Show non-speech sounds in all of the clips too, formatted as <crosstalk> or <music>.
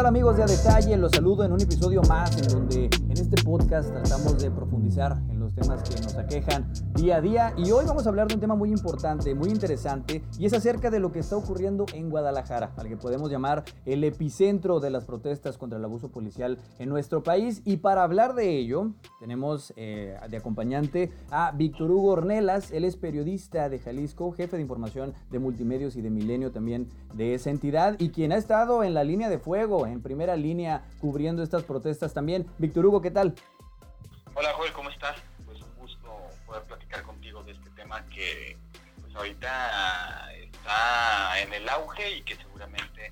tal amigos de A Detalle? Los saludo en un episodio más en donde en este podcast tratamos de profundizar temas que nos aquejan día a día y hoy vamos a hablar de un tema muy importante, muy interesante y es acerca de lo que está ocurriendo en Guadalajara, al que podemos llamar el epicentro de las protestas contra el abuso policial en nuestro país y para hablar de ello tenemos eh, de acompañante a Víctor Hugo Ornelas, él es periodista de Jalisco, jefe de información de multimedios y de Milenio también de esa entidad y quien ha estado en la línea de fuego, en primera línea cubriendo estas protestas también. Víctor Hugo, ¿qué tal? Hola Joel, ¿cómo estás? Que pues ahorita está en el auge y que seguramente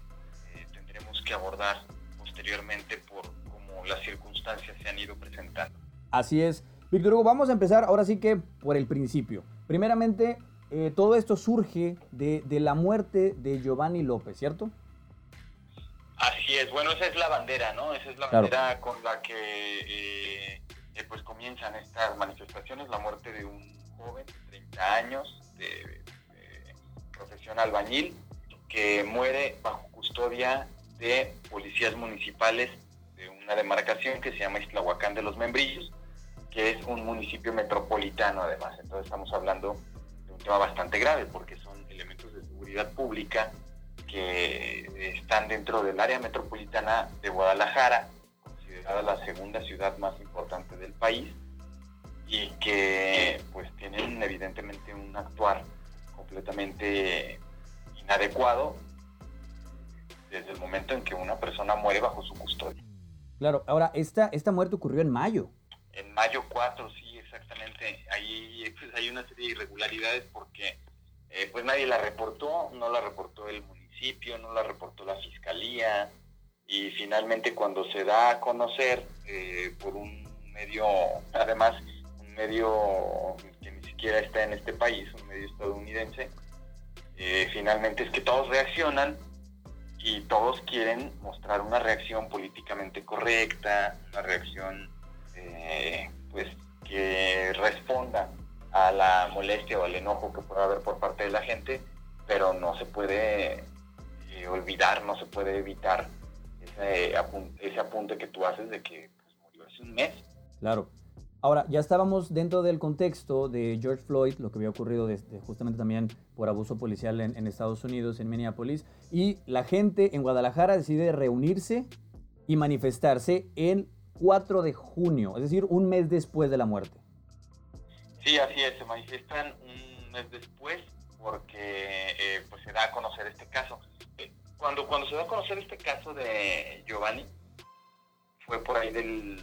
eh, tendremos que abordar posteriormente por cómo las circunstancias se han ido presentando. Así es. Víctor Hugo, vamos a empezar ahora sí que por el principio. Primeramente, eh, todo esto surge de, de, la muerte de Giovanni López, ¿cierto? Así es, bueno, esa es la bandera, ¿no? Esa es la bandera con la que eh, pues comienzan estas manifestaciones, la muerte de un joven 30 años, de, profesión albañil, que muere bajo custodia de policías municipales de una demarcación que se llama Islahuacán de los Membrillos, que es un municipio metropolitano además. Entonces estamos hablando de un tema bastante grave porque son elementos de seguridad pública que están dentro del área metropolitana de Guadalajara la segunda ciudad más importante del país y que pues tienen evidentemente un actuar completamente inadecuado desde el momento en que una persona muere bajo su custodia. Claro, ahora, esta, esta muerte ocurrió en mayo. En mayo 4, sí, exactamente. Ahí pues, hay una serie de irregularidades porque eh, pues nadie la reportó, no la reportó el municipio, no la reportó la fiscalía, y finalmente cuando se da a conocer eh, por un medio, además medio que ni siquiera está en este país, un medio estadounidense, eh, finalmente es que todos reaccionan y todos quieren mostrar una reacción políticamente correcta, una reacción eh, pues que responda a la molestia o al enojo que pueda haber por parte de la gente, pero no se puede olvidar, no se puede evitar ese, apunte que tú haces de que pues, murió hace un mes. Claro. Ahora, ya estábamos dentro del contexto de George Floyd, lo que había ocurrido desde, justamente también por abuso policial en, Estados Unidos, en Minneapolis, y la gente en Guadalajara decide reunirse y manifestarse el 4 de junio, es decir, un mes después de la muerte. Sí, así es, se manifiestan un mes después porque eh, pues se da a conocer este caso cuando, cuando se da a conocer este caso de Giovanni, fue por ahí del,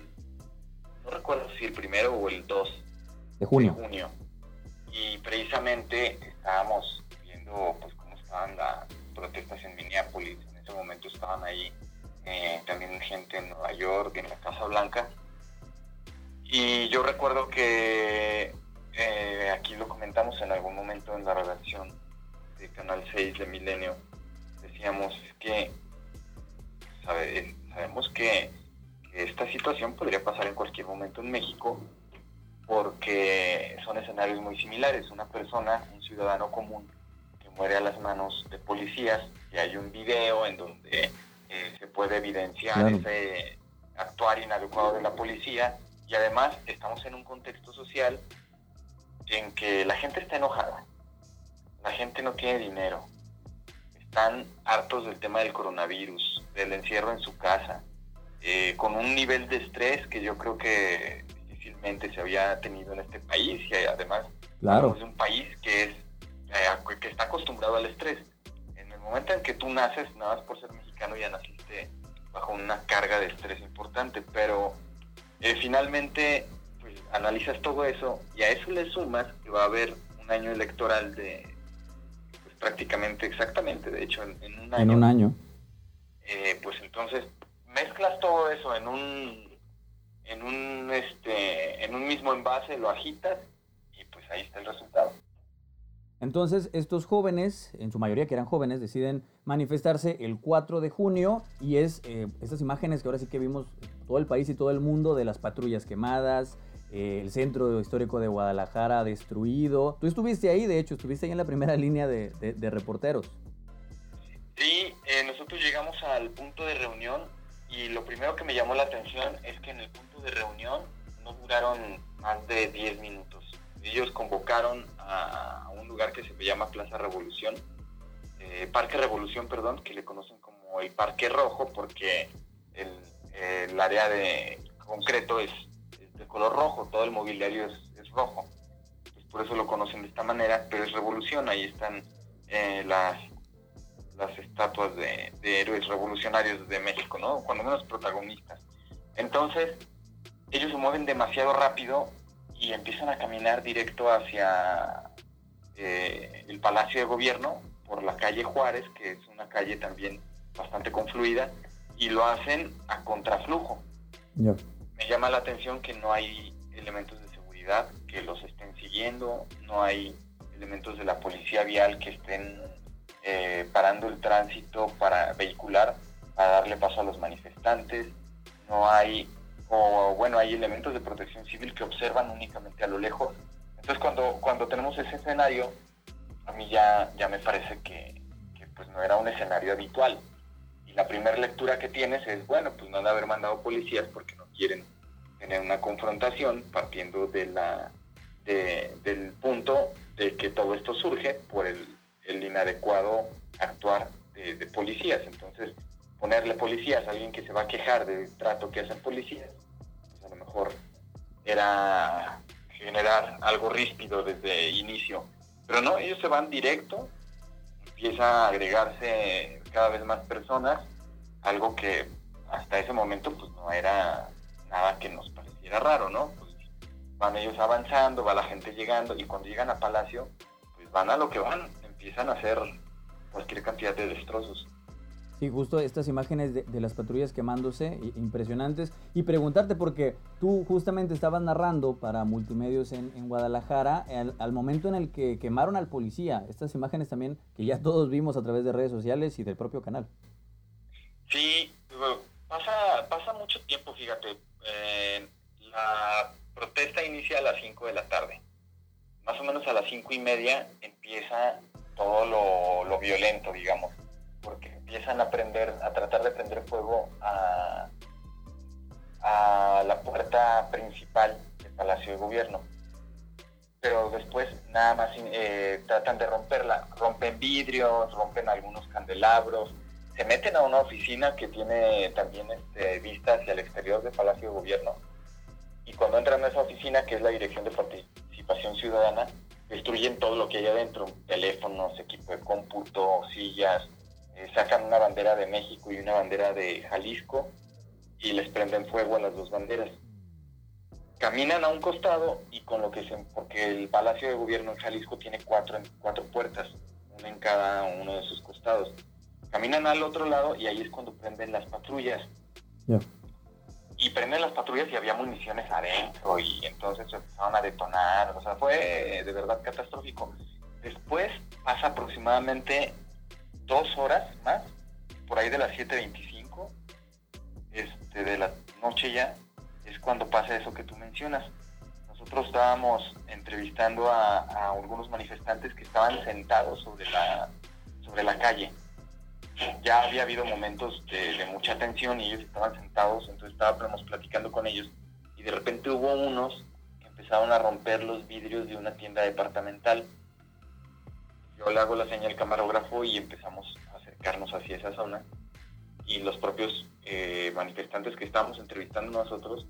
no recuerdo si el primero o el 2 de junio. junio. Y precisamente estábamos viendo pues cómo estaban las protestas en Minneapolis. En ese momento estaban ahí eh, también gente en Nueva York, en la Casa Blanca. Y yo recuerdo que eh, aquí lo comentamos en algún momento en la redacción de Canal 6 de Milenio, decíamos que sabemos que, esta situación podría pasar en cualquier momento en México porque son escenarios muy similares. Una persona, un ciudadano común que muere a las manos de policías y hay un video en donde eh, se puede evidenciar ese actuar inadecuado de la policía. Y además estamos en un contexto social en que la gente está enojada, la gente no tiene dinero, están hartos del tema del coronavirus, del encierro en su casa, eh, con un nivel de estrés que yo creo que difícilmente se había tenido en este país y además claro. es un país que es eh, que está acostumbrado al estrés. En el momento en que tú naces, nada más por ser mexicano ya naciste bajo una carga de estrés importante, pero eh, finalmente pues, analizas todo eso y a eso le sumas que va a haber un año electoral de prácticamente exactamente, de hecho, en, un año. En un año. Eh, pues entonces mezclas todo eso en un en un este en un mismo envase, lo agitas y pues ahí está el resultado. Entonces, estos jóvenes, en su mayoría que eran jóvenes, deciden manifestarse el 4 de junio y es eh, estas imágenes que ahora sí que vimos todo el país y todo el mundo de las patrullas quemadas, eh, el centro histórico de Guadalajara destruido. Tú estuviste ahí, de hecho, estuviste ahí en la primera <laughs> línea de, reporteros. Sí, eh, nosotros llegamos al punto de reunión y lo primero que me llamó la atención es que en el punto de reunión no duraron más de 10 minutos. Ellos convocaron a un lugar que se llama Plaza Revolución, eh, Parque Revolución, perdón, que le conocen como el Parque Rojo porque el, área de concreto es, de color rojo, todo el mobiliario es, rojo. Pues por eso lo conocen de esta manera, pero es revolución, ahí están eh, las, las estatuas de, héroes revolucionarios de México, ¿no? Cuando menos protagonistas. Entonces, ellos se mueven demasiado rápido y empiezan a caminar directo hacia eh, el Palacio de Gobierno por la calle Juárez, que es una calle también bastante confluida, y lo hacen a contraflujo. Me llama la atención que no hay elementos de seguridad que los estén siguiendo, no hay elementos de la policía vial que estén eh, parando el tránsito para vehicular, para darle paso a los manifestantes, no hay, o bueno, hay elementos de protección civil que observan únicamente a lo lejos. Entonces cuando, cuando tenemos ese escenario, a mí ya, ya me parece que, pues no era un escenario habitual. Y la primera lectura que tienes es, bueno, pues no han de haber mandado policías porque no quieren tener una confrontación partiendo de la, del punto de que todo esto surge por el, inadecuado actuar de, de, policías. Entonces, ponerle policías a alguien que se va a quejar del trato que hacen policías, pues a lo mejor era generar algo ríspido desde inicio pero no, ellos se van directo, empieza a agregarse cada vez más personas, algo que hasta ese momento pues no era nada que nos pareciera raro, ¿no? Pues van ellos avanzando, va la gente llegando y cuando llegan a Palacio, pues van a lo que van, empiezan a hacer cualquier cantidad de destrozos. Sí, justo estas imágenes de, las patrullas quemándose, impresionantes. Y preguntarte, porque tú justamente estabas narrando para multimedios en, Guadalajara, al, momento en el que quemaron al policía, estas imágenes también que ya todos vimos a través de redes sociales y del propio canal. Sí, pasa, pasa mucho tiempo, fíjate. Eh, la protesta inicia a las 5 de la tarde. Más o menos a las 5 y media empieza todo lo, violento, digamos porque empiezan a prender, a tratar de prender fuego a, la puerta principal del Palacio de Gobierno. Pero después nada más eh, tratan de romperla, rompen vidrios, rompen algunos candelabros, se meten a una oficina que tiene también este, vista hacia el exterior del Palacio de Gobierno. Y cuando entran a esa oficina, que es la Dirección de Participación Ciudadana, destruyen todo lo que hay adentro, teléfonos, equipo de cómputo, sillas, eh, sacan una bandera de México y una bandera de Jalisco y les prenden fuego a las dos banderas. Caminan a un costado y con lo que se, porque el Palacio de Gobierno en Jalisco tiene cuatro, cuatro puertas, una en cada uno de sus costados. Caminan al otro lado y ahí es cuando prenden las patrullas. Y prenden las patrullas y había municiones adentro y entonces se empezaron a detonar. O sea, fue de verdad catastrófico. Después pasa aproximadamente dos horas más, por ahí de las 7.25 este, de la noche ya, es cuando pasa eso que tú mencionas. Nosotros estábamos entrevistando a, algunos manifestantes que estaban sentados sobre la, sobre la calle. Ya había habido momentos de, mucha tensión y ellos estaban sentados, entonces estábamos platicando con ellos y de repente hubo unos que empezaron a romper los vidrios de una tienda departamental yo le hago la señal al camarógrafo y empezamos a acercarnos hacia esa zona. Y los propios eh, manifestantes que estábamos entrevistando nosotros,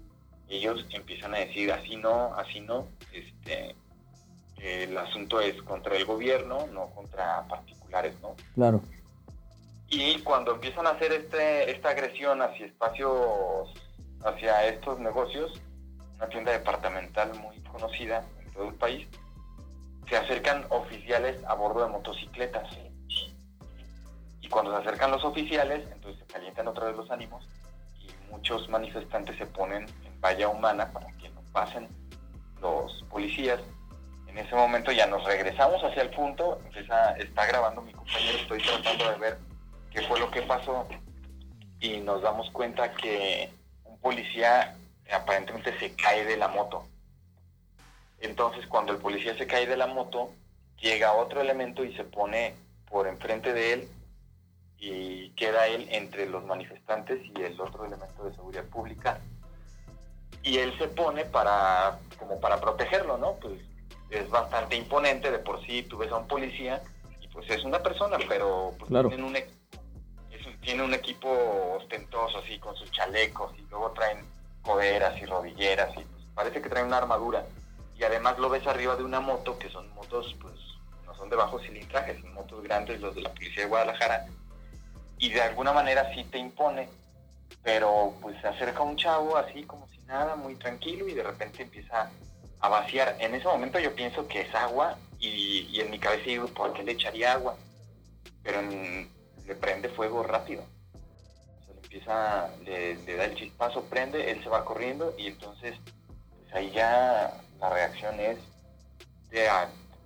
ellos empiezan a decir así no, así no. Este, el asunto es contra el gobierno, no contra particulares, ¿no? Claro. Y cuando empiezan a hacer este, esta agresión hacia espacios, hacia estos negocios, una tienda departamental muy conocida en todo el país, se acercan oficiales a bordo de motocicletas. Y cuando se acercan los oficiales, entonces se calientan otra vez los ánimos y muchos manifestantes se ponen en valla humana para que no pasen los policías. En ese momento ya nos regresamos hacia el punto, empieza, está grabando mi compañero, estoy tratando de ver qué fue lo que pasó y nos damos cuenta que un policía aparentemente se cae de la moto. Entonces, cuando el policía se cae de la moto, llega otro elemento y se pone por enfrente de él y queda él entre los manifestantes y el otro elemento de seguridad pública. Y él se pone para como para protegerlo, ¿no? Pues es bastante imponente de por sí, tú ves a un policía y pues es una persona, pero pues tienen un, tiene un equipo ostentoso así con sus chalecos y luego traen coderas y rodilleras y pues, parece que traen una armadura y además lo ves arriba de una moto que son motos pues no son de bajo cilindraje, son motos grandes los de la policía de Guadalajara y de alguna manera sí te impone, pero pues se acerca un chavo así como si nada, muy tranquilo y de repente empieza a vaciar. En ese momento yo pienso que es agua y, en mi cabeza digo, ¿por qué le echaría agua? Pero le prende fuego rápido. Se le empieza, le, da el chispazo, prende, él se va corriendo y entonces pues ahí ya la reacción es de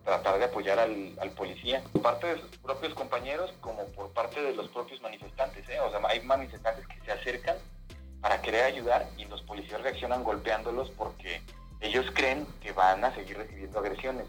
tratar de apoyar al, policía, por parte de sus propios compañeros como por parte de los propios manifestantes. ¿eh? O sea, hay manifestantes que se acercan para querer ayudar y los policías reaccionan golpeándolos porque ellos creen que van a seguir recibiendo agresiones.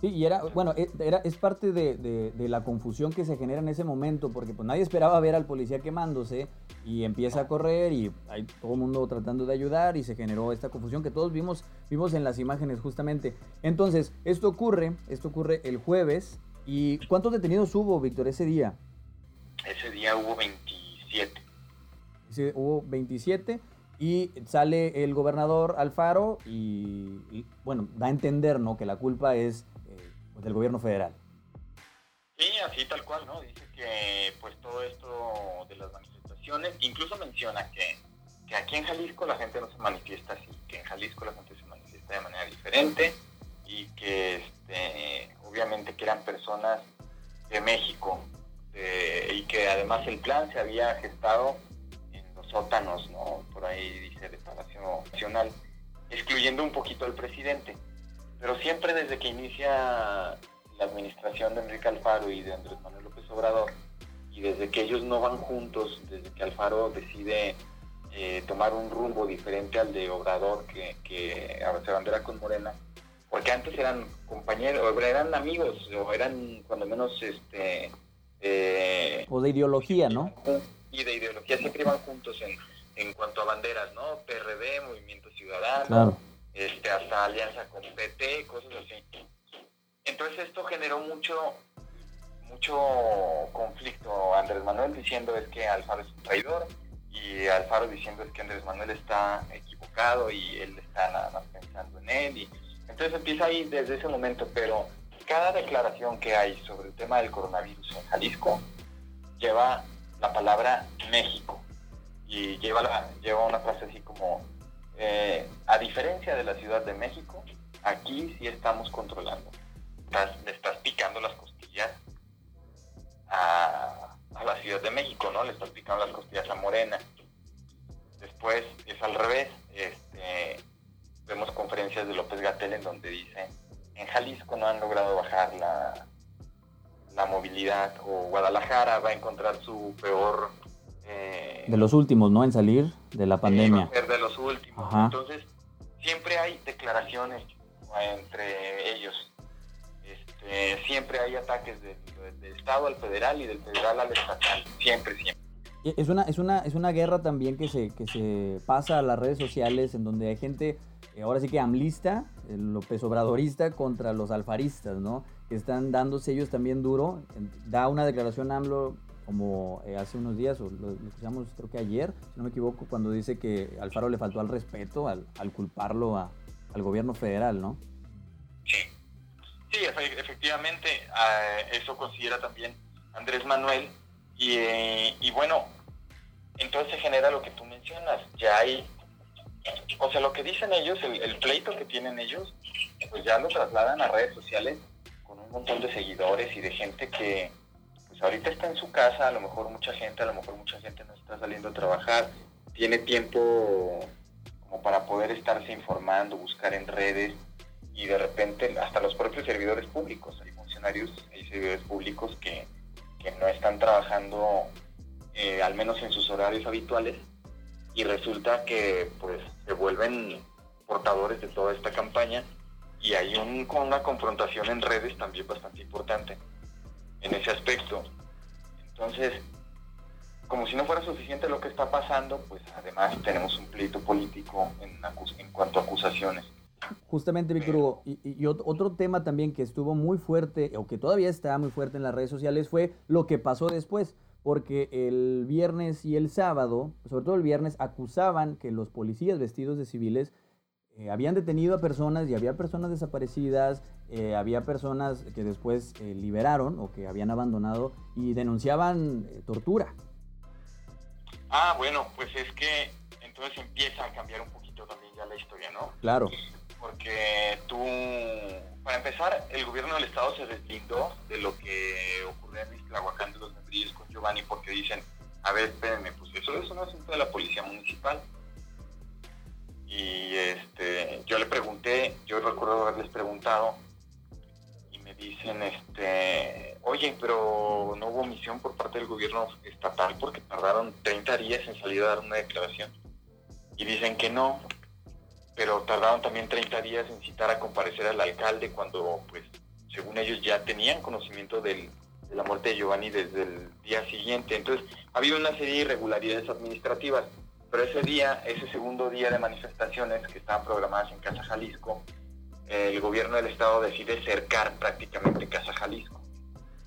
Sí, y era, bueno, e, era, es parte de, la confusión que se genera en ese momento, porque pues nadie esperaba ver al policía quemándose y empieza a correr y hay todo el mundo tratando de ayudar y se generó esta confusión que todos vimos, vimos en las imágenes justamente. Entonces, esto ocurre, esto ocurre el jueves y ¿cuántos detenidos hubo, Víctor, ese día? Ese día hubo 27. Sí, hubo 27 y sale el gobernador Alfaro y, bueno, da a entender, ¿no? Que la culpa es pues, del gobierno federal. Sí, así tal cual, ¿no? Dice que pues todo esto de las manifestaciones, incluso menciona que, aquí en Jalisco la gente no se manifiesta así, que en Jalisco la gente se manifiesta de manera diferente y que este, obviamente que eran personas de México y que además el plan se había gestado en los sótanos, ¿no? Por ahí dice de Palacio Nacional, excluyendo un poquito al presidente. Pero siempre desde que inicia la administración de Enrique Alfaro y de Andrés Manuel López Obrador, y desde que ellos no van juntos, desde que Alfaro decide eh, tomar un rumbo diferente al de Obrador, que, que se bandera con Morena, porque antes eran compañeros, eran amigos, o eran cuando menos este... Eh, o de ideología, ¿no? Y de ideología siempre iban juntos en, en cuanto a banderas, ¿no? PRD, Movimiento Ciudadano. Claro este, hasta alianza con PT, cosas así. Entonces esto generó mucho, mucho conflicto. Andrés Manuel diciendo es que Alfaro es un traidor y Alfaro diciendo es que Andrés Manuel está equivocado y él está nada más pensando en él. Y, entonces empieza ahí desde ese momento, pero cada declaración que hay sobre el tema del coronavirus en Jalisco lleva la palabra México y lleva, lleva una frase así como eh, a diferencia de la Ciudad de México, aquí sí estamos controlando. le estás picando las costillas a, la Ciudad de México, ¿no? Le estás picando las costillas a Morena. Después es al revés. Este, vemos conferencias de López Gatel en donde dice, en Jalisco no han logrado bajar la, la movilidad o Guadalajara va a encontrar su peor eh, de los últimos, ¿no? En salir de la pandemia. de los últimos. Entonces, siempre hay declaraciones entre ellos. Este, siempre hay ataques del, Estado al federal y del federal al estatal. Siempre, siempre. Es una, es una, es una guerra también que se, que se pasa a las redes sociales en donde hay gente, eh, ahora sí que amlista, López Obradorista contra los alfaristas, ¿no? Que están dándose ellos también duro. Da una declaración AMLO como eh, hace unos días, o lo, escuchamos creo que ayer, si no me equivoco, cuando dice que Alfaro le faltó al respeto al, culparlo al gobierno federal, ¿no? Sí, sí, efectivamente, ah, eso considera también Andrés Manuel, y, y bueno, entonces se genera lo que tú mencionas, ya hay, o sea, lo que dicen ellos, el, el pleito que tienen ellos, pues ya lo trasladan a redes sociales con un montón de seguidores y de gente que pues, ahorita está en su casa, a lo mejor mucha gente, a lo mejor mucha gente no está saliendo a trabajar, tiene tiempo como para poder estarse informando, buscar en redes y de repente hasta los propios servidores públicos, hay funcionarios, hay servidores públicos que, no están trabajando eh, al menos en sus horarios habituales y resulta que pues se vuelven portadores de toda esta campaña y hay un, una confrontación en redes también bastante importante en ese aspecto. Entonces, como si no fuera suficiente lo que está pasando, pues además tenemos un pleito político en, en cuanto a acusaciones. Justamente, Víctor Hugo, y, otro tema también que estuvo muy fuerte, o que todavía está muy fuerte en las redes sociales, fue lo que pasó después, porque el viernes y el sábado, sobre todo el viernes, acusaban que los policías vestidos de civiles eh, habían detenido a personas y había personas desaparecidas, eh, había personas que después eh, liberaron o que habían abandonado y denunciaban tortura. Ah, bueno, pues es que entonces empieza a cambiar un poquito también ya la historia, ¿no? Claro. Porque tú, para empezar, el gobierno del estado se deslindó de lo que ocurrió en Mislahuacán de los Membrillos con Giovanni porque dicen, a ver, espérenme, pues eso es un asunto de la policía municipal. Y este, yo le pregunté, yo recuerdo haberles preguntado, dicen, este, oye, pero no hubo misión por parte del gobierno estatal porque tardaron 30 días en salir a dar una declaración. Y dicen que no, pero tardaron también 30 días en citar a comparecer al alcalde cuando, pues, según ellos ya tenían conocimiento de la muerte de Giovanni desde el día siguiente. Entonces, ha habido una serie de irregularidades administrativas, pero ese día, ese segundo día de manifestaciones que estaban programadas en Casa Jalisco, el gobierno del estado decide cercar prácticamente Casa Jalisco.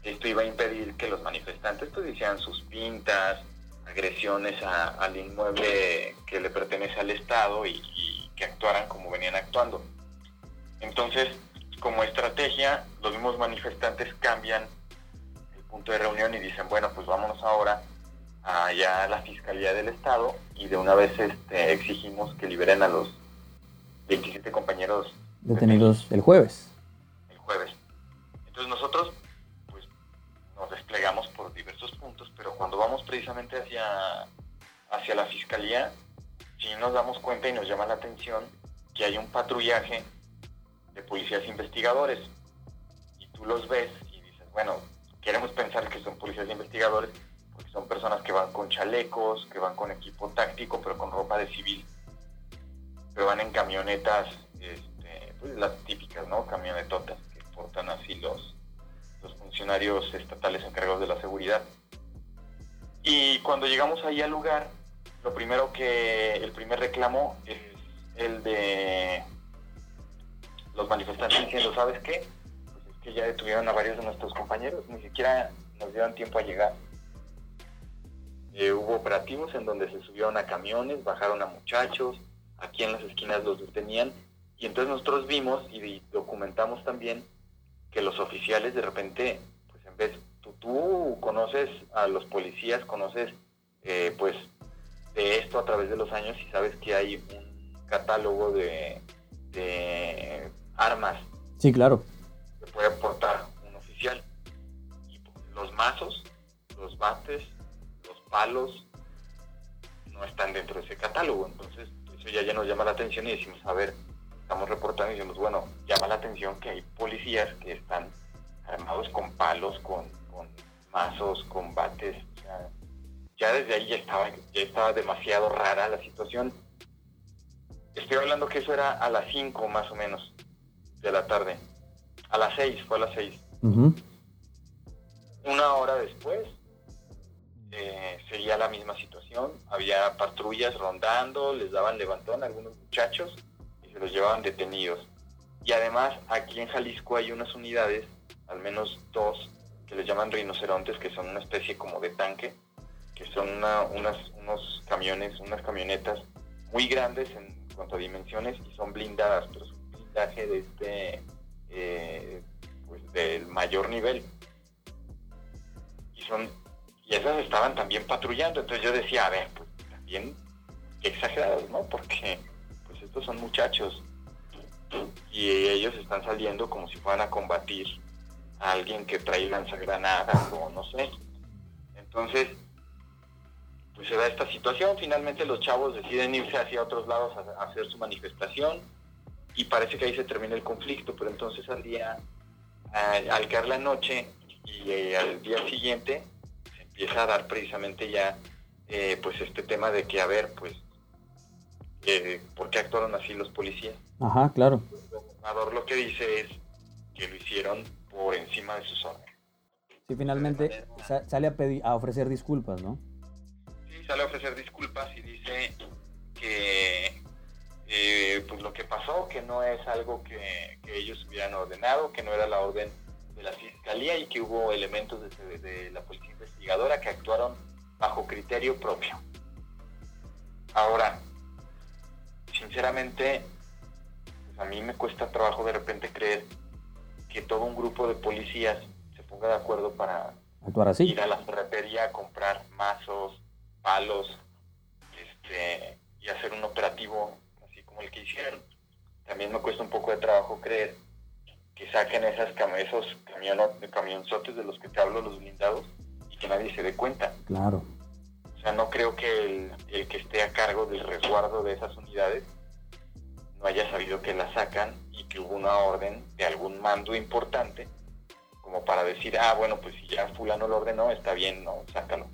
Esto iba a impedir que los manifestantes pues hicieran sus pintas, agresiones al inmueble que le pertenece al estado y, que actuaran como venían actuando. Entonces, como estrategia, los mismos manifestantes cambian el punto de reunión y dicen, bueno, pues vámonos ahora allá a la Fiscalía del Estado y de una vez este, exigimos que liberen a los 27 compañeros detenidos el jueves. El jueves. Entonces nosotros pues nos desplegamos por diversos puntos, pero cuando vamos precisamente hacia, hacia la fiscalía, sí nos damos cuenta y nos llama la atención que hay un patrullaje de policías investigadores. Y tú los ves y dices, bueno, queremos pensar que son policías investigadores porque son personas que van con chalecos, que van con equipo táctico, pero con ropa de civil. Pero van en camionetas pues, las típicas, ¿no? Camionetotas que portan así los, los funcionarios estatales encargados de la seguridad. Y cuando llegamos ahí al lugar, lo primero que, el primer reclamo es el de los manifestantes diciendo, ¿sabes qué? Pues es que ya detuvieron a varios de nuestros compañeros, ni siquiera nos dieron tiempo a llegar. Eh, hubo operativos en donde se subieron a camiones, bajaron a muchachos, aquí en las esquinas los detenían y entonces nosotros vimos y documentamos también que los oficiales de repente, pues en vez, tú, tú conoces a los policías, conoces eh, pues de esto a través de los años y sabes que hay un catálogo de, armas. Sí, claro. Que puede portar un oficial. Y los mazos, los bates, los palos, no están dentro de ese catálogo. Entonces, eso ya, ya nos llama la atención y decimos, a ver, estamos reportando y decimos, bueno, llama la atención que hay policías que están armados con palos, con, mazos, con bates. ya desde ahí ya estaba, ya estaba demasiado rara la situación. Estoy hablando que eso era a las 5 más o menos de la tarde. A las 6, fue a las 6. Una hora después eh, seguía la misma situación. Había patrullas rondando, les daban levantón a algunos muchachos los llevaban detenidos. Y además aquí en Jalisco hay unas unidades, al menos dos, que les llaman rinocerontes, que son una especie como de tanque, que son unas, unos camiones, unas camionetas muy grandes en cuanto a dimensiones y son blindadas, pero es un blindaje de este, eh, pues del mayor nivel. Y son, y esas estaban también patrullando, entonces yo decía, a ver, pues también exagerados, ¿no? Porque estos son muchachos y ellos están saliendo como si fueran a combatir a alguien que trae lanzagranadas o no sé. Entonces, pues se da esta situación, finalmente los chavos deciden irse hacia otros lados a, hacer su manifestación y parece que ahí se termina el conflicto, pero entonces al día, al caer la noche y eh, al día siguiente, se empieza a dar precisamente ya eh, pues este tema de que, a ver, pues por qué actuaron así los policías. Ajá, claro. El gobernador lo que dice es que lo hicieron por encima de sus órdenes. Sí, finalmente sale a, pedir, a ofrecer disculpas, ¿no? Sí, sale a ofrecer disculpas y dice que eh, pues lo que pasó, que no es algo que, ellos hubieran ordenado, que no era la orden de la fiscalía y que hubo elementos de, la policía investigadora que actuaron bajo criterio propio. Ahora, sinceramente, pues, a mí me cuesta trabajo de repente creer que todo un grupo de policías se ponga de acuerdo para Actuar así. ir a la ferretería a comprar mazos, palos, este, y hacer un operativo así como el que hicieron. También me cuesta un poco de trabajo creer que saquen esas esos camionzotes de los que te hablo, los blindados, y que nadie se dé cuenta. Claro. O sea, no creo que el, el que esté a cargo del resguardo de esas unidades no haya sabido que la sacan y que hubo una orden de algún mando importante como para decir, ah, bueno, pues si ya fulano lo ordenó, está bien, no, sácalo.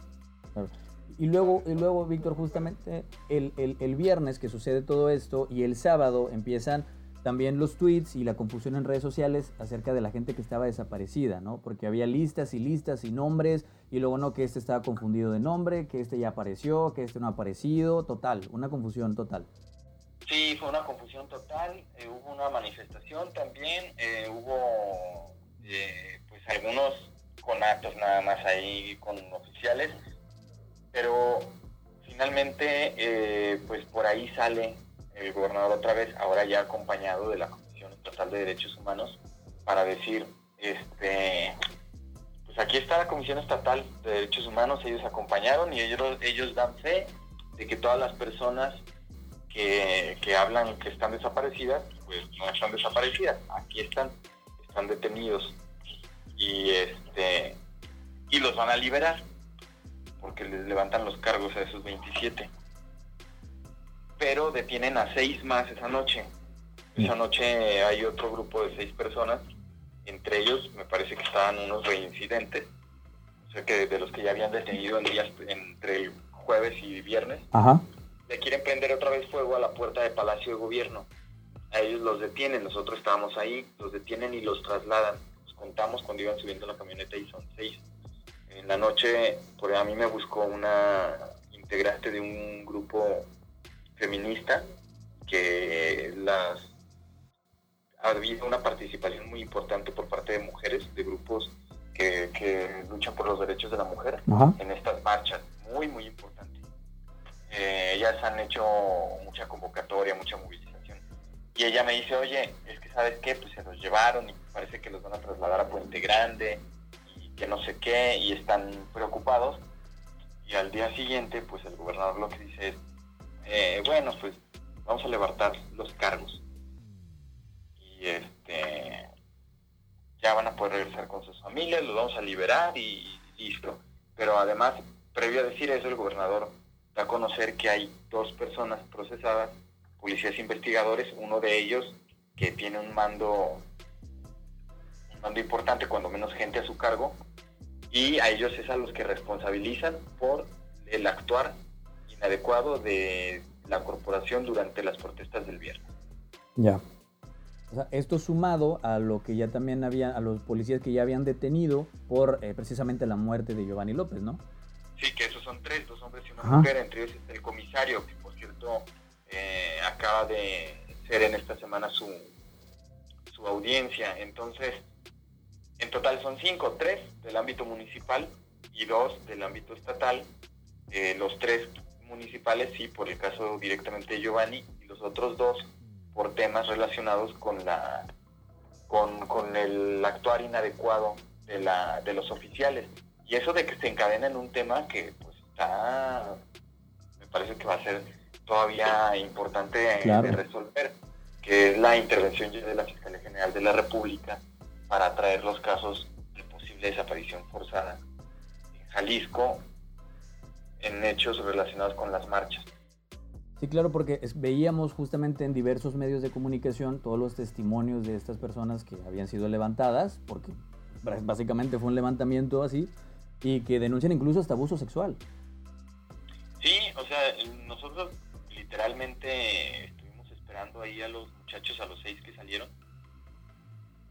Y luego, y luego Víctor, justamente el, el, viernes que sucede todo esto y el sábado empiezan también los tweets y la confusión en redes sociales acerca de la gente que estaba desaparecida, ¿no? Porque había listas y listas y nombres y luego no que este estaba confundido de nombre, que este ya apareció, que este no ha aparecido, total, una confusión total. Sí, fue una confusión total, eh, hubo una manifestación también, eh, hubo eh, pues algunos conatos nada más ahí con oficiales, pero finalmente pues por ahí sale el gobernador otra vez, ahora ya acompañado de la Comisión Estatal de Derechos Humanos, para decir, este, pues aquí está la Comisión Estatal de Derechos Humanos, ellos acompañaron y ellos, ellos dan fe de que todas las personas que, hablan que están desaparecidas, pues no están desaparecidas, aquí están, están detenidos y este y los van a liberar porque les levantan los cargos a esos 27 pero detienen a seis más esa noche esa noche hay otro grupo de seis personas entre ellos me parece que estaban unos reincidentes o sea que de los que ya habían detenido en días entre el jueves y viernes Ajá le quieren prender otra vez fuego a la puerta de Palacio de Gobierno. A ellos los detienen, nosotros estábamos ahí, los detienen y los trasladan. Los contamos cuando iban subiendo la camioneta y son seis. En la noche, por a mí me buscó una integrante de un grupo feminista que las ha habido una participación muy importante por parte de mujeres, de grupos que, luchan por los derechos de la mujer en estas marchas, muy, muy importante. Eh, ellas han hecho mucha convocatoria, mucha movilización. Y ella me dice, oye, es que sabes qué, pues se los llevaron y parece que los van a trasladar a Puente Grande y que no sé qué, y están preocupados. Y al día siguiente, pues el gobernador lo que dice es, eh, bueno, pues vamos a levantar los cargos. Y este ya van a poder regresar con sus familias, los vamos a liberar y listo. Pero además, previo a decir eso, el gobernador a conocer que hay dos personas procesadas, policías investigadores, uno de ellos que tiene un mando, un mando importante, cuando menos gente a su cargo, y a ellos es a los que responsabilizan por el actuar inadecuado de la corporación durante las protestas del viernes. Ya. O sea, esto sumado a lo que ya también había, a los policías que ya habían detenido por eh, precisamente la muerte de Giovanni López, ¿no? Sí, que esos son tres, dos hombres y una mujer, entre ellos el comisario, que por cierto eh, acaba de ser en esta semana su, su audiencia. Entonces, en total son cinco, tres del ámbito municipal y dos del ámbito estatal. Eh, los tres municipales, sí, por el caso directamente de Giovanni, y los otros dos por temas relacionados con la con, con el actuar inadecuado de, la, de los oficiales. Y eso de que se encadena en un tema que pues está, me parece que va a ser todavía importante de resolver, que es la intervención de la Fiscalía General de la República para traer los casos de posible desaparición forzada en Jalisco en hechos relacionados con las marchas. Sí, claro, porque veíamos justamente en diversos medios de comunicación todos los testimonios de estas personas que habían sido levantadas, porque básicamente fue un levantamiento así, y que denuncian incluso hasta abuso sexual. Sí, o sea, nosotros literalmente estuvimos esperando ahí a los muchachos, a los seis que salieron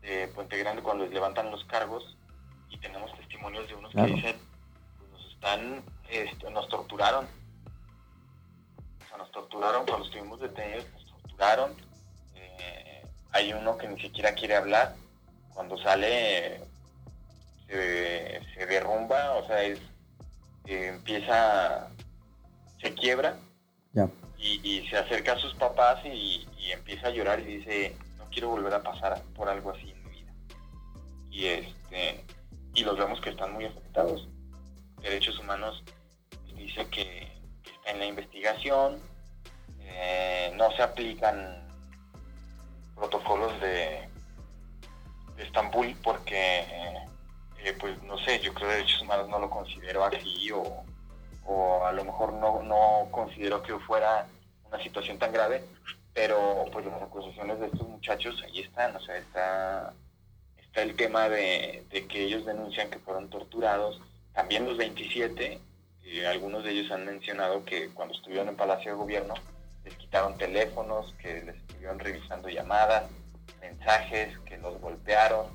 de Puente Grande cuando les levantan los cargos y tenemos testimonios de unos que dicen, pues nos están, este, nos torturaron. O sea, nos torturaron cuando estuvimos detenidos, nos torturaron. Eh, hay uno que ni siquiera quiere hablar. Cuando sale se, derrumba, o sea, es, eh, empieza, se quiebra y, se acerca a sus papás y, empieza a llorar y dice, no quiero volver a pasar por algo así en mi vida. Y, este, y los vemos que están muy afectados. Derechos Humanos dice que, está en la investigación, eh, no se aplican protocolos de, Estambul porque, eh, pues no sé, yo creo que Derechos Humanos no lo considero así o, o a lo mejor no, no considero que fuera una situación tan grave, pero pues las acusaciones de estos muchachos ahí están, o sea, está, está el tema de, que ellos denuncian que fueron torturados, también los 27, eh, algunos de ellos han mencionado que cuando estuvieron en Palacio de Gobierno les quitaron teléfonos, que les estuvieron revisando llamadas, mensajes, que los golpearon,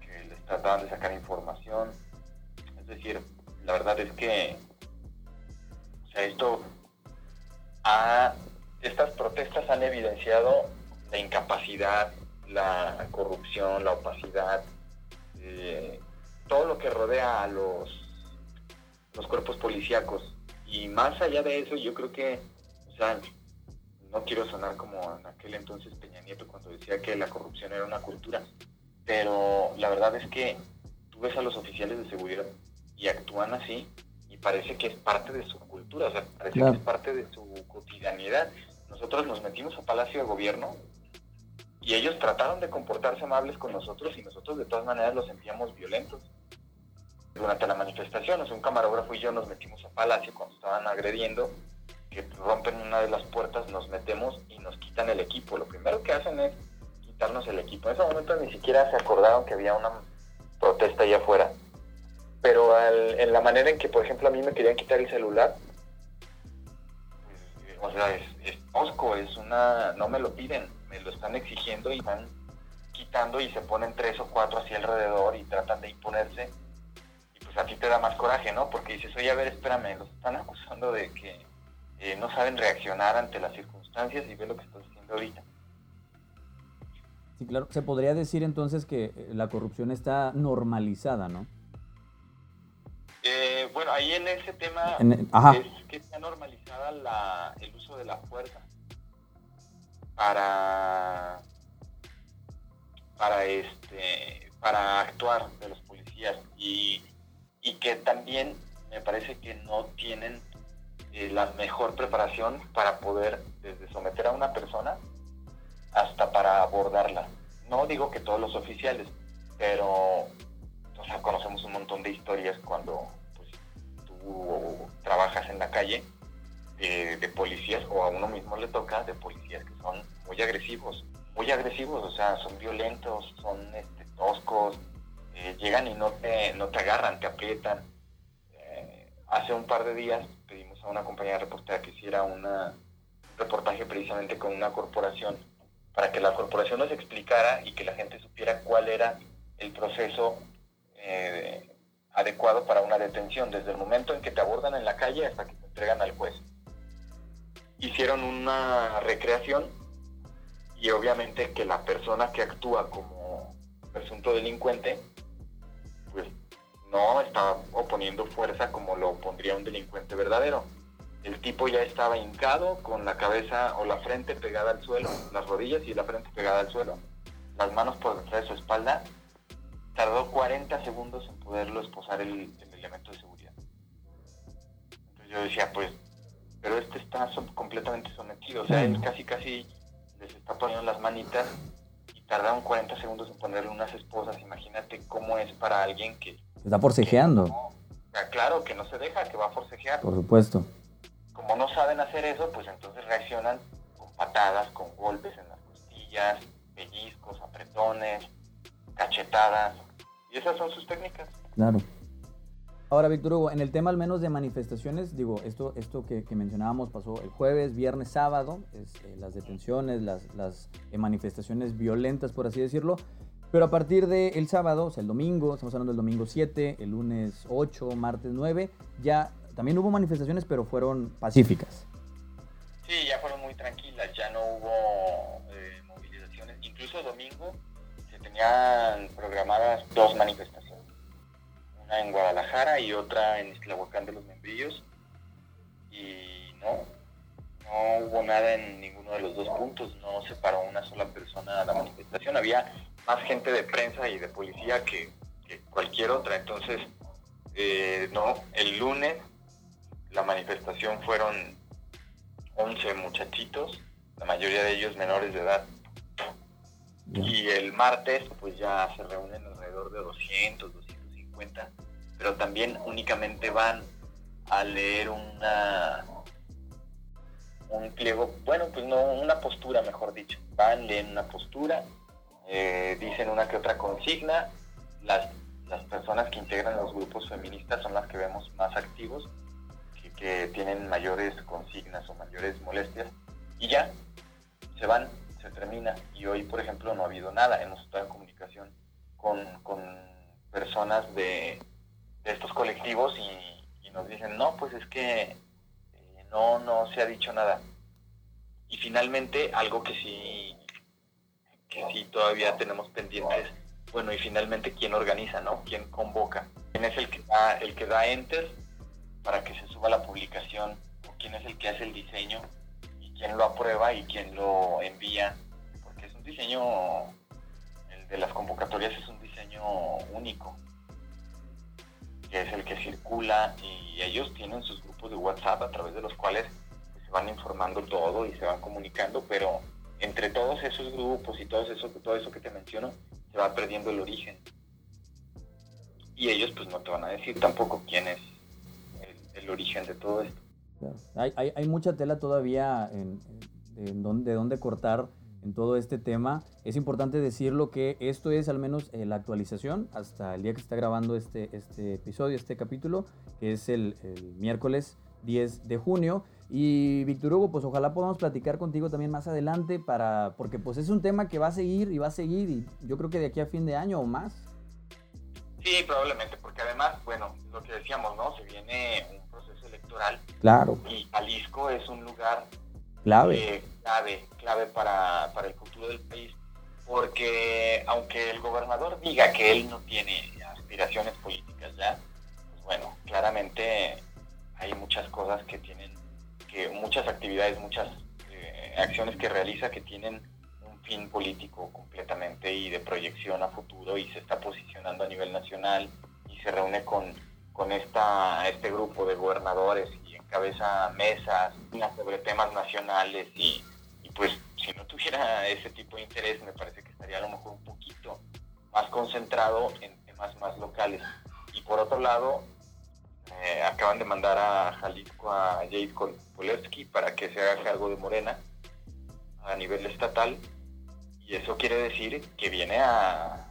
que les trataban de sacar información. Es decir, la verdad es que esto estas protestas han evidenciado la incapacidad, la corrupción, la opacidad, eh, todo lo que rodea a los, los cuerpos policíacos. Y más allá de eso, yo creo que, o sea, no quiero sonar como en aquel entonces Peña Nieto cuando decía que la corrupción era una cultura, pero la verdad es que tú ves a los oficiales de seguridad y actúan así parece que es parte de su cultura, o sea, parece que es parte de su cotidianidad. Nosotros nos metimos a Palacio de Gobierno y ellos trataron de comportarse amables con nosotros y nosotros de todas maneras los sentíamos violentos. Durante la manifestación, o un camarógrafo y yo nos metimos a Palacio cuando estaban agrediendo, que rompen una de las puertas, nos metemos y nos quitan el equipo. Lo primero que hacen es quitarnos el equipo. En ese momento ni siquiera se acordaron que había una protesta allá afuera pero en la manera en que, por ejemplo, a mí me querían quitar el celular, pues, o sea, es, es osco, es una, no me lo piden, me lo están exigiendo y van quitando y se ponen tres o cuatro así alrededor y tratan de imponerse. Pues a ti te da más coraje, ¿no? Porque dices, oye, a ver, espérame, los están acusando de que eh, no saben reaccionar ante las circunstancias y ve lo que estás haciendo ahorita. Sí, claro. Se podría decir entonces que eh, la corrupción está normalizada, ¿no? Eh, bueno, ahí en ese tema es que está normalizada el uso de la fuerza para para este para actuar de los policías y, que también me parece que no tienen eh, la mejor preparación para poder desde someter a una persona hasta para abordarla. No digo que todos los oficiales, pero conocemos un montón de historias cuando pues, tú trabajas en la calle de, policías o a uno mismo le toca de policías que son muy agresivos, muy agresivos, o sea, son violentos, son este, toscos, eh, llegan y no te, agarran, te aprietan. Eh, hace un par de días pedimos a una compañía reportera que hiciera un reportaje precisamente con una corporación para que la corporación nos explicara y que la gente supiera cuál era el proceso eh, adecuado para una detención, desde el momento en que te abordan en la calle hasta que te entregan al juez. Hicieron una recreación y obviamente que la persona que actúa como presunto delincuente, no está oponiendo fuerza como lo pondría un delincuente verdadero. El tipo ya estaba hincado con la cabeza o la frente pegada al suelo, las rodillas y la frente pegada al suelo, las manos por detrás de su espalda tardó 40 segundos en poderlo esposar el, elemento de seguridad. Entonces yo decía, pues, pero este está completamente sometido, o sea, él casi casi les está poniendo las manitas y tardaron 40 segundos en ponerle unas esposas, imagínate cómo es para alguien que... Está forcejeando. claro, que no se deja, que va a forcejear. Por supuesto. Como no saben hacer eso, pues entonces reaccionan con patadas, con golpes en las costillas, pellizcos, apretones, cachetadas, y esas son sus técnicas. Claro. Ahora, Víctor Hugo, en el tema al menos de manifestaciones, digo, esto, esto que, mencionábamos pasó el jueves, viernes, sábado, es, eh, las detenciones, las, las eh, manifestaciones violentas, por así decirlo. Pero a partir del sábado, o sea, el domingo, estamos hablando del domingo 7, el lunes 8, martes 9, ya también hubo manifestaciones, pero fueron pacíficas. Sí, ya fueron muy tranquilas, ya no hubo eh, movilizaciones. Incluso domingo se tenían programadas dos manifestaciones. Una en Guadalajara y otra en Islahuacán de los Membrillos. Y no, no hubo nada en ninguno de los dos puntos, no se paró una sola persona a la manifestación. Había más gente de prensa y de policía que, cualquier otra. Entonces, eh, no, el lunes la manifestación fueron 11 muchachitos, la mayoría de ellos menores de edad. Y el martes pues ya se reúnen alrededor de 200, 250, pero también únicamente van a leer una un pliego, bueno, pues no, una postura, mejor dicho. Van, leen una postura, eh, dicen una que otra consigna. Las, las personas que integran los grupos feministas son las que vemos más activos que tienen mayores consignas o mayores molestias y ya se van, se termina. Y hoy, por ejemplo, no ha habido nada. Hemos estado en comunicación con, personas de, estos colectivos y, nos dicen, no, pues es que eh, no, no se ha dicho nada. Y finalmente, algo que sí, que sí todavía tenemos pendientes, bueno, y finalmente, ¿quién organiza, no? ¿Quién convoca? ¿Quién es el que da, el que da enter para que se suba la publicación, o quién es el que hace el diseño, y quién lo aprueba y quién lo envía, porque es un diseño, el de las convocatorias es un diseño único, que es el que circula y ellos tienen sus grupos de WhatsApp a través de los cuales se van informando todo y se van comunicando, pero entre todos esos grupos y todo eso, todo eso que te menciono, se va perdiendo el origen. Y ellos pues no te van a decir tampoco quién es el origen de todo esto. Hay, hay, mucha tela todavía en, de dónde cortar en todo este tema. Es importante decirlo que esto es al menos eh, la actualización hasta el día que está grabando este, este episodio, este capítulo, que es el, el miércoles 10 de junio. Y Víctor Hugo, pues ojalá podamos platicar contigo también más adelante para, porque pues es un tema que va a seguir y va a seguir y yo creo que de aquí a fin de año o más. Sí, probablemente, porque además, bueno, lo que decíamos, ¿no? Se viene un proceso electoral. Claro. Y Jalisco es un lugar clave, eh, clave, clave para, para el futuro del país, porque aunque el gobernador diga que él no tiene aspiraciones políticas ya, pues bueno, claramente hay muchas cosas que tienen, que muchas actividades, muchas eh, acciones que realiza que tienen fin político completamente y de proyección a futuro y se está posicionando a nivel nacional y se reúne con, con esta, este grupo de gobernadores y encabeza mesas sobre temas nacionales y, pues si no tuviera ese tipo de interés me parece que estaría a lo mejor un poquito más concentrado en temas más locales. Y por otro lado, acaban de mandar a Jalisco a Jade Polewski para que se haga cargo de Morena a nivel estatal y eso quiere decir que viene a,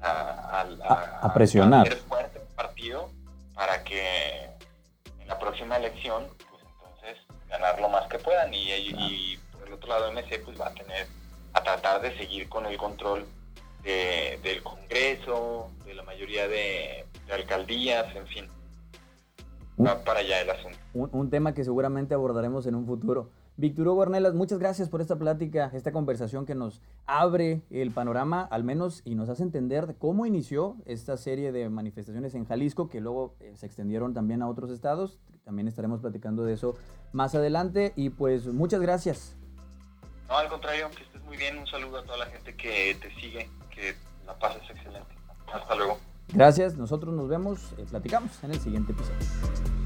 a, presionar. Fuerte el partido para que en la próxima elección, pues entonces ganar lo más que puedan. Y, y, por el otro lado, MC pues va a tener, a tratar de seguir con el control del Congreso, de la mayoría de, alcaldías, en fin. Va para allá el asunto. un tema que seguramente abordaremos en un futuro. Víctor Hugo muchas gracias por esta plática, esta conversación que nos abre el panorama, al menos, y nos hace entender cómo inició esta serie de manifestaciones en Jalisco, que luego eh, se extendieron también a otros estados. También estaremos platicando de eso más adelante. Y pues muchas gracias. No, al contrario, que estés muy bien. Un saludo a toda la gente que te sigue, que la pases excelente. Hasta luego. Gracias, nosotros nos vemos, eh, platicamos en el siguiente episodio.